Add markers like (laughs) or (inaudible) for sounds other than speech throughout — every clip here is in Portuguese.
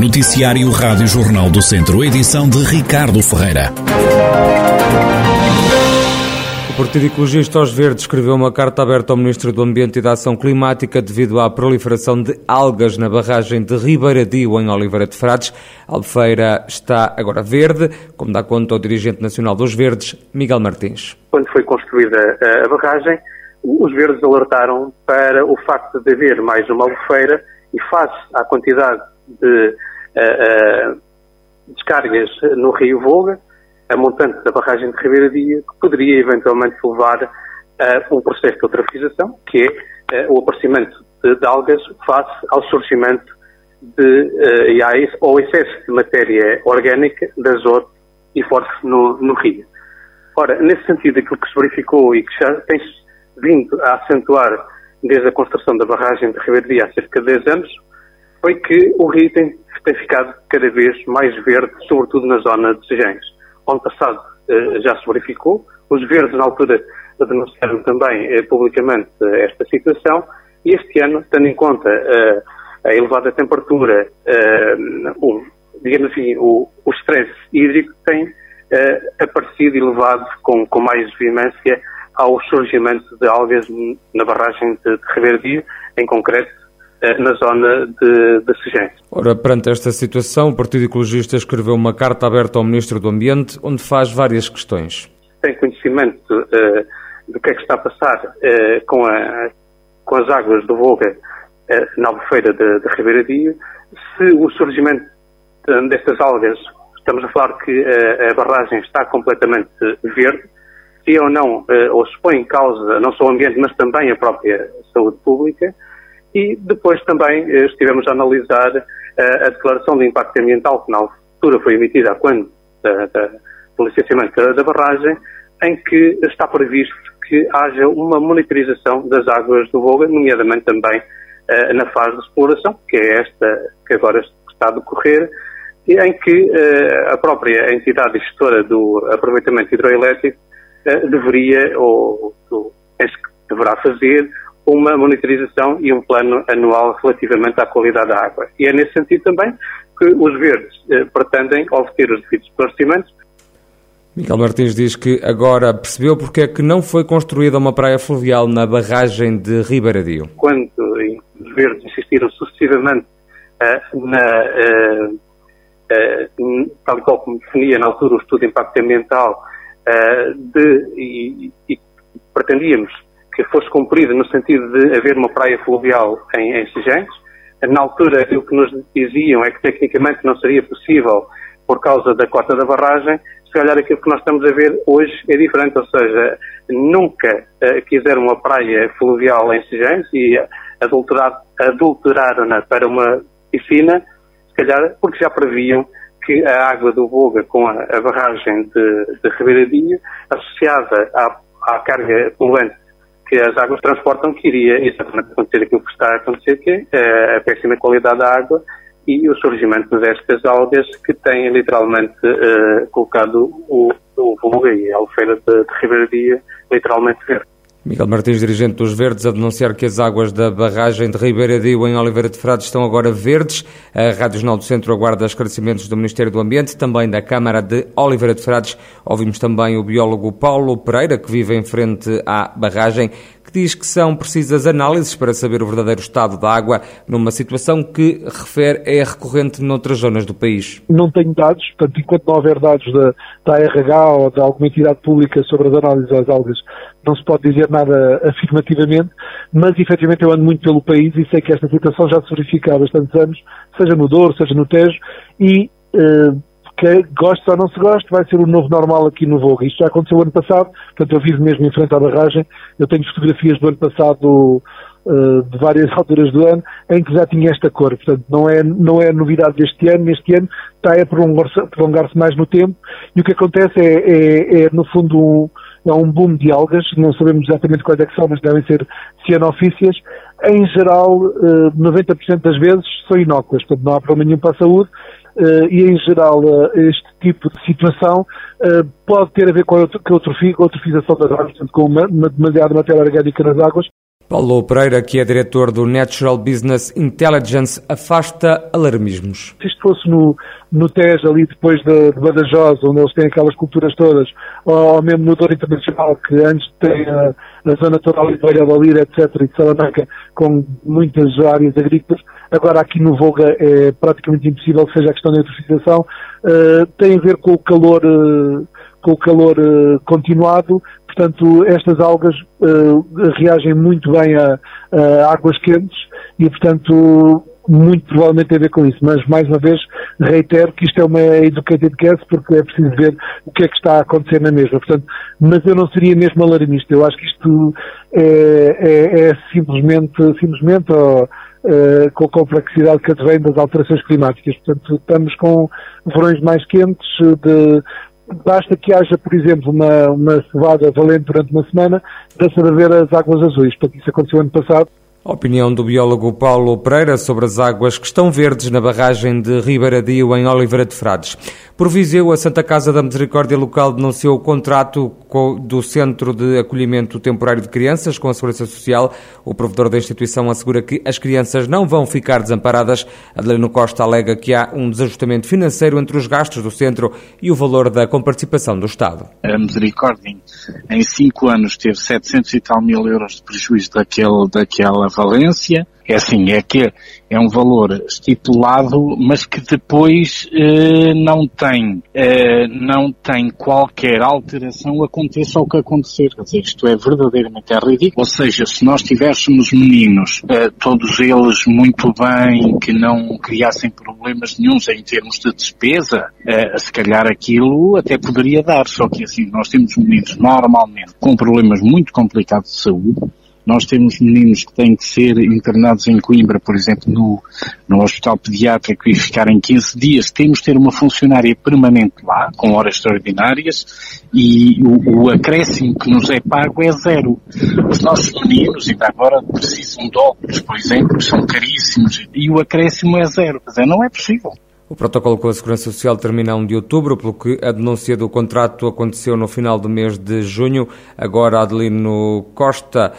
Noticiário Rádio Jornal do Centro, edição de Ricardo Ferreira. O Partido Ecologista aos Verdes escreveu uma carta aberta ao Ministro do Ambiente e da Ação Climática devido à proliferação de algas na barragem de Ribeiradio, em Oliveira de Frades. A Albufeira está agora verde, como dá conta o dirigente nacional dos Verdes, Miguel Martins. Quando foi construída a barragem, os Verdes alertaram para o facto de haver mais uma albufeira e face à quantidade de descargas no Rio Volga, a montante da barragem de Ribeira Dia, que poderia eventualmente levar a um processo de eutrofização, que é uh, o aparecimento de, de, algas face ao surgimento de, uh, ou excesso de matéria orgânica de azoto e fósforo no, no rio. Ora, nesse sentido, aquilo que se verificou e que já tem vindo a acentuar desde a construção da barragem de Ribeira Dia há cerca de 10 anos, foi que o rio tem, tem ficado cada vez mais verde, sobretudo na zona de Sejães. Ano passado eh, já se verificou, os verdes na altura denunciaram também eh, publicamente eh, esta situação e este ano, tendo em conta eh, a elevada temperatura, eh, o, digamos assim, o, o stress hídrico tem eh, aparecido elevado com, com mais veemência ao surgimento de algas na barragem de, de Ribeiro em concreto na zona de, de. Ora, perante esta situação, o Partido Ecologista escreveu uma carta aberta ao Ministro do Ambiente, onde faz várias questões. Tem conhecimento uh, do que é que está a passar uh, com, a, com, as águas do Volga uh, na albufeira de, de Ribeiradio, se o surgimento destas algas, estamos a falar que a barragem está completamente verde, se ou não, ou se põe em causa não só o ambiente, mas também a própria saúde pública, e depois também eh, estivemos a analisar uh, a declaração de impacto ambiental que na altura foi emitida quando da, da, do licenciamento da, barragem, em que está previsto que haja uma monitorização das águas do Volga, nomeadamente também uh, na fase de exploração, que é esta que agora está a decorrer, em que uh, a própria entidade gestora do aproveitamento hidroelétrico deveria, ou, ou deverá fazer, uma monitorização e um plano anual relativamente à qualidade da água. E é nesse sentido também que os verdes eh, pretendem obter os devidos esclarecimentos. Miguel Martins diz que agora percebeu porque é que não foi construída uma praia fluvial na barragem de Ribeiradio. Quando os verdes insistiram sucessivamente uh, na, uh, uh, tal e qual como definia na altura o estudo de impacto ambiental, de, e, e pretendíamos fosse cumprida no sentido de haver uma praia fluvial em, em Na altura, o que nos diziam é que tecnicamente não seria possível por causa da cota da barragem. Se calhar aquilo que nós estamos a ver hoje é diferente, ou seja, nunca uh, quiseram uma praia fluvial em Sigens e adulteraram-na para uma piscina, se calhar porque já previam que a água do Boga com a, a barragem de, de Ribeiradinho, associada à, à carga poluente que as águas transportam, que iria exatamente acontecer aquilo que está a acontecer, que é a péssima qualidade da água e o surgimento destas algas que têm literalmente uh, colocado o, o Volga e a Alfeira de, de literalmente verde. Miguel Martins, dirigente dos Verdes, a denunciar que as águas da barragem de Ribeiradio em Oliveira de Frades estão agora verdes. A Rádio Jornal do Centro aguarda esclarecimentos do Ministério do Ambiente, também da Câmara de Oliveira de Frades. Ouvimos também o biólogo Paulo Pereira, que vive em frente à barragem, que diz que são precisas análises para saber o verdadeiro estado da água numa situação que refere é recorrente noutras zonas do país. Não tenho dados, portanto, enquanto não houver dados da, da RH ou de alguma entidade pública sobre as análises das algas, não se pode dizer nada afirmativamente, mas efetivamente eu ando muito pelo país e sei que esta situação já se verifica há bastantes anos, seja no Douro, seja no Tejo, e uh, que goste ou não se goste, vai ser o novo normal aqui no Vogue. Isto já aconteceu ano passado, portanto eu vivo mesmo em frente à barragem, eu tenho fotografias do ano passado uh, de várias (laughs) alturas do ano, em que já tinha esta cor, portanto não é, não é novidade deste ano, este ano está a prolongar-se prolongar mais no tempo, e o que acontece é, é, é no fundo um, é um boom de algas, não sabemos exatamente quais é que são, mas devem ser cianofícias, em geral, 90% eh, das vezes são inóculas, portanto não há problema nenhum para a saúde, e em geral uh, este tipo de situação uh, pode ter a ver com a, eutrofização das águas, com uma, uma demasiada matéria orgânica nas águas Paulo Pereira, que é diretor do Natural Business Intelligence, afasta alarmismos. Se isto fosse no, no Tejo, ali depois de, de Badajoz, onde eles têm aquelas culturas todas, ou, mesmo no Douro Internacional, que antes tem a, a zona toda ali de Lira, etc., e de Salamanca, com muitas áreas agrícolas, agora aqui no Volga é praticamente impossível que seja a questão da eutrofização, uh, tem a ver com o calor, uh, com o calor uh, continuado, Portanto, estas algas reagem muito bem a, a, águas quentes e, portanto, muito provavelmente tem a ver com isso. Mas, mais uma vez, reitero que isto é uma educated guess porque é preciso ver o que é que está a acontecer na mesma. Portanto, mas eu não seria mesmo alarmista. Eu acho que isto é, é, é simplesmente, simplesmente uh, com a complexidade que advém das alterações climáticas. Portanto, estamos com verões mais quentes, de basta que haja, por exemplo, uma, uma cevada valente durante uma semana para ver as águas azuis. Portanto, isso aconteceu ano passado a opinião do biólogo Paulo Pereira sobre as águas que estão verdes na barragem de Ribaradio, em Oliveira de Frades. Por Viseu, a Santa Casa da Misericórdia Local denunciou o contrato do Centro de Acolhimento Temporário de Crianças com a Segurança Social. O provedor da instituição assegura que as crianças não vão ficar desamparadas. Adelino Costa alega que há um desajustamento financeiro entre os gastos do centro e o valor da comparticipação do Estado. A Misericórdia, em cinco anos, teve 700 e tal mil euros de prejuízo daquele, daquela Valência, é assim, é que é um valor estipulado, mas que depois eh, não tem, eh, não tem qualquer alteração aconteça o que acontecer. Isto é verdadeiramente é ridículo. Ou seja, se nós tivéssemos meninos, eh, todos eles muito bem, que não criassem problemas nenhums em termos de despesa, eh, se calhar aquilo até poderia dar. Só que assim, nós temos meninos normalmente com problemas muito complicados de saúde, nós temos meninos que têm que ser internados em Coimbra, por exemplo, no, no Hospital Pediátrico e ficarem 15 dias. Temos de ter uma funcionária permanente lá, com horas extraordinárias, e o, o acréscimo que nos é pago é zero. Os nossos meninos, ainda agora, precisam de óculos, por exemplo, são caríssimos, e o acréscimo é zero. Quer dizer, não é possível. O protocolo com a Segurança Social termina a 1 de outubro, pelo que a denúncia do contrato aconteceu no final do mês de junho. Agora, Adelino Costa,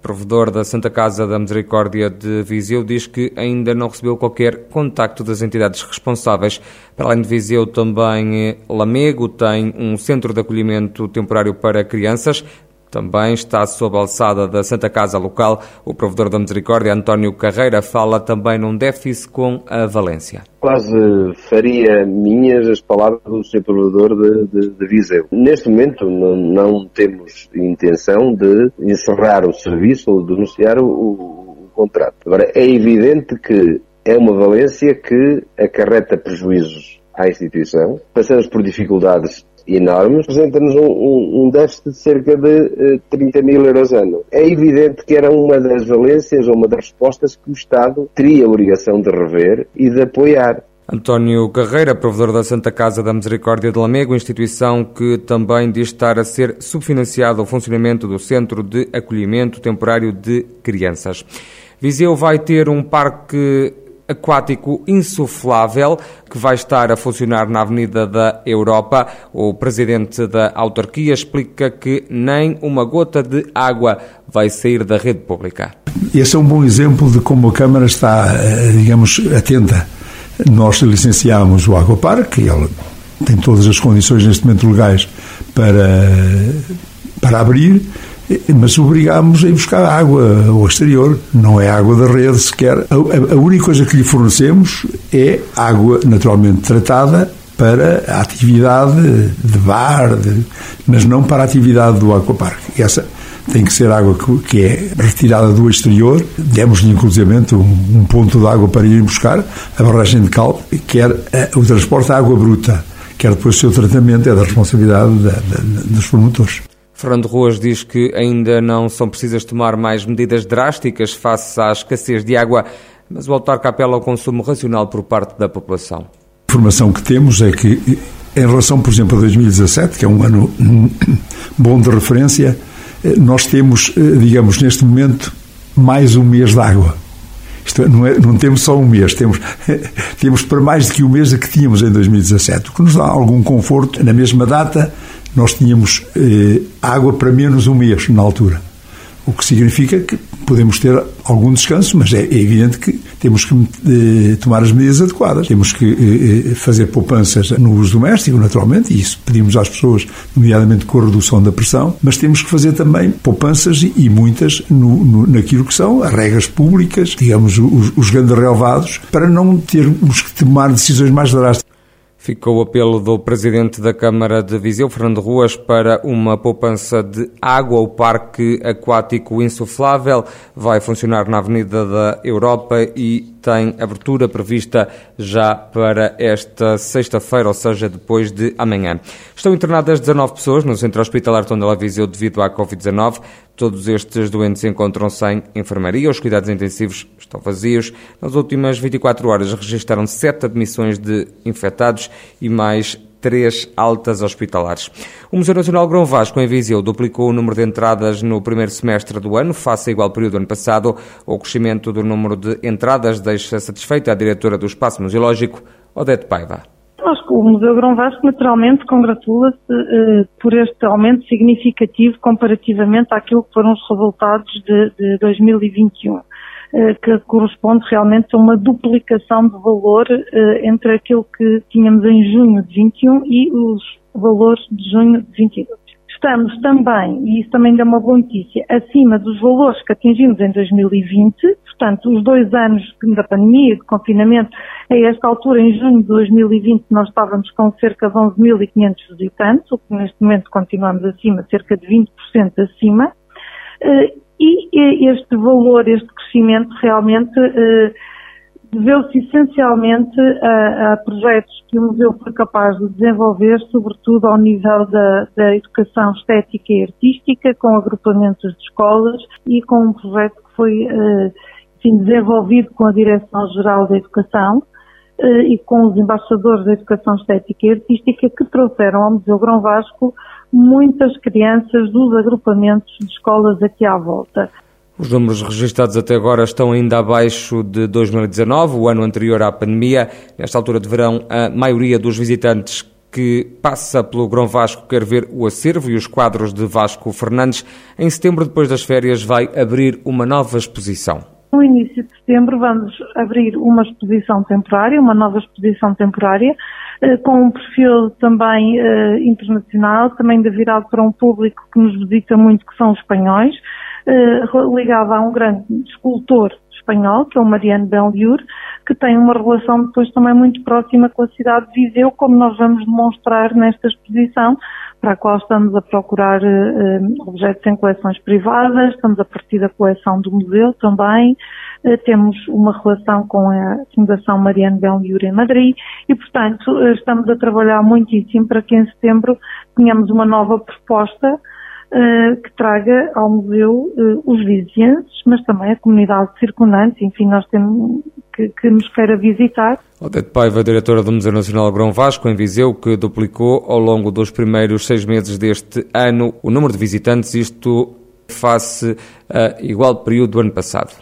provedor da Santa Casa da Misericórdia de Viseu, diz que ainda não recebeu qualquer contacto das entidades responsáveis. Para além de Viseu, também Lamego tem um centro de acolhimento temporário para crianças. Também está sob a alçada da Santa Casa local. O provedor da Misericórdia, António Carreira, fala também num déficit com a Valência. Quase faria minhas as palavras do Sr. Provedor de, de, de, Viseu. Neste momento não, não, temos intenção de encerrar o serviço ou denunciar o, o, o contrato. Agora, é evidente que é uma valência que acarreta prejuízos à instituição. Passamos por dificuldades enormes, apresenta-nos um, um, um, déficit de cerca de uh, 30 mil euros ano. É evidente que era uma das valências ou uma das respostas que o Estado teria a obrigação de rever e de apoiar. António Carreira, provedor da Santa Casa da Misericórdia de Lamego, instituição que também diz estar a ser subfinanciado o funcionamento do Centro de Acolhimento Temporário de Crianças. Viseu vai ter um parque aquático insuflável que vai estar a funcionar na Avenida da Europa. O presidente da autarquia explica que nem uma gota de água vai sair da rede pública. Esse é um bom exemplo de como a Câmara está, eh, digamos, atenta. Nós licenciámos o Aquapark, e ele tem todas as condições neste momento legais para, para abrir mas obrigámos a ir buscar água ao exterior, não é água da rede sequer. A, a, única coisa que lhe fornecemos é água naturalmente tratada para a atividade de bar, de, mas não para a atividade do aquaparque. Essa tem que ser água que, que é retirada do exterior. Demos-lhe, inclusive, um, um, ponto de água para ir buscar, a barragem de cal, quer eh, o transporte de água bruta, quer depois o seu tratamento, é da responsabilidade da, da, dos promotores. Fernando Ruas diz que ainda não são precisas tomar mais medidas drásticas face à escassez de água, mas o autarca apela ao consumo racional por parte da população. A informação que temos é que, em relação, por exemplo, a 2017, que é um ano bom de referência, eh, nós temos, eh, digamos, neste momento, mais um mês de água. Isto é, não, é, não temos só um mês, temos, (laughs) temos para mais do que o mês que tínhamos em 2017, o que nos dá algum conforto. Na mesma data, nós tínhamos eh, água para menos um mês na altura. O que significa que podemos ter algum descanso, mas é, é evidente que temos que eh, tomar as medidas adequadas. Temos que eh, eh, fazer poupanças no uso doméstico, naturalmente, e isso pedimos às pessoas, nomeadamente com a redução da pressão, mas temos que fazer também poupanças e, muitas no, no, naquilo que são as regras públicas, digamos, os, os grandes relevados, para não termos que tomar decisões mais drásticas. Ficou o apelo do Presidente da Câmara de Viseu, Fernando Ruas, para uma poupança de água. O Parque Aquático Insuflável vai funcionar na Avenida da Europa e tem abertura prevista já para esta sexta-feira, ou seja, depois de amanhã. Estão internadas 19 pessoas no Centro Hospitalar Tondela Viseu devido à Covid-19. Todos estes doentes encontram-se em enfermaria. Os cuidados intensivos estão vazios. Nas últimas 24 horas registaram sete admissões de infectados e mais três altas hospitalares. O Museu Nacional Grão Vasco, em Viseu, duplicou o número de entradas no primeiro semestre do ano, face ao igual período do ano passado. O crescimento do número de entradas deixa satisfeita a diretora do Espaço Museológico, Odete Paiva. Acho que o Museu Grão Vasco naturalmente congratula-se uh, por este aumento significativo comparativamente àquilo que foram os resultados de, de 2021. Eh, que corresponde realmente a uma duplicação de valor eh, entre aquilo que tínhamos em junho de 21 e os valores de junho de 22. Estamos também, e isso também dá uma boa notícia, acima dos valores que atingimos em 2020, portanto, os dois anos da pandemia, de confinamento, a esta altura, em junho de 2020, nós estávamos com cerca de 11.500 visitantes, o que neste momento continuamos acima, cerca de 20% acima, eh, e este valor, este crescimento realmente eh, deveu-se essencialmente a, a, projetos que o museu foi capaz de desenvolver, sobretudo ao nível da, da, educação estética e artística, com agrupamentos de escolas e com um projeto que foi eh, enfim, desenvolvido com a Direção-Geral da Educação eh, e com os embaixadores da educação estética e artística que trouxeram ao Museu Grão Vasco muitas crianças dos agrupamentos de escolas aqui à volta. Os números registados até agora estão ainda abaixo de 2019, o ano anterior à pandemia. Nesta altura de verão, a maioria dos visitantes que passa pelo Grão Vasco quer ver o acervo e os quadros de Vasco Fernandes. Em setembro, depois das férias, vai abrir uma nova exposição. No início de setembro vamos abrir uma exposição temporária, uma nova exposição temporária, com um perfil também eh, internacional, também virado para um público que nos visita muito, que são os espanhóis, eh, ligado a um grande escultor espanhol, que é o Mariano Belliur, que tem uma relação depois também muito próxima com a cidade de Viseu, como nós vamos demonstrar nesta exposição, para a qual estamos a procurar uh, objetos em coleções privadas, estamos a partir da coleção do museu também, uh, temos uma relação com a Fundação Mariano Belliur em Madrid e, portanto, uh, estamos a trabalhar muitíssimo para que em setembro tenhamos uma nova proposta que traga ao museu os vizinhos, mas também a comunidade circundante, enfim, nós temos que, que nos queira visitar. Odete Paiva, diretora do Museu Nacional Grão Vasco, em Viseu, que duplicou ao longo dos primeiros seis meses deste ano o número de visitantes, isto face a igual período do ano passado.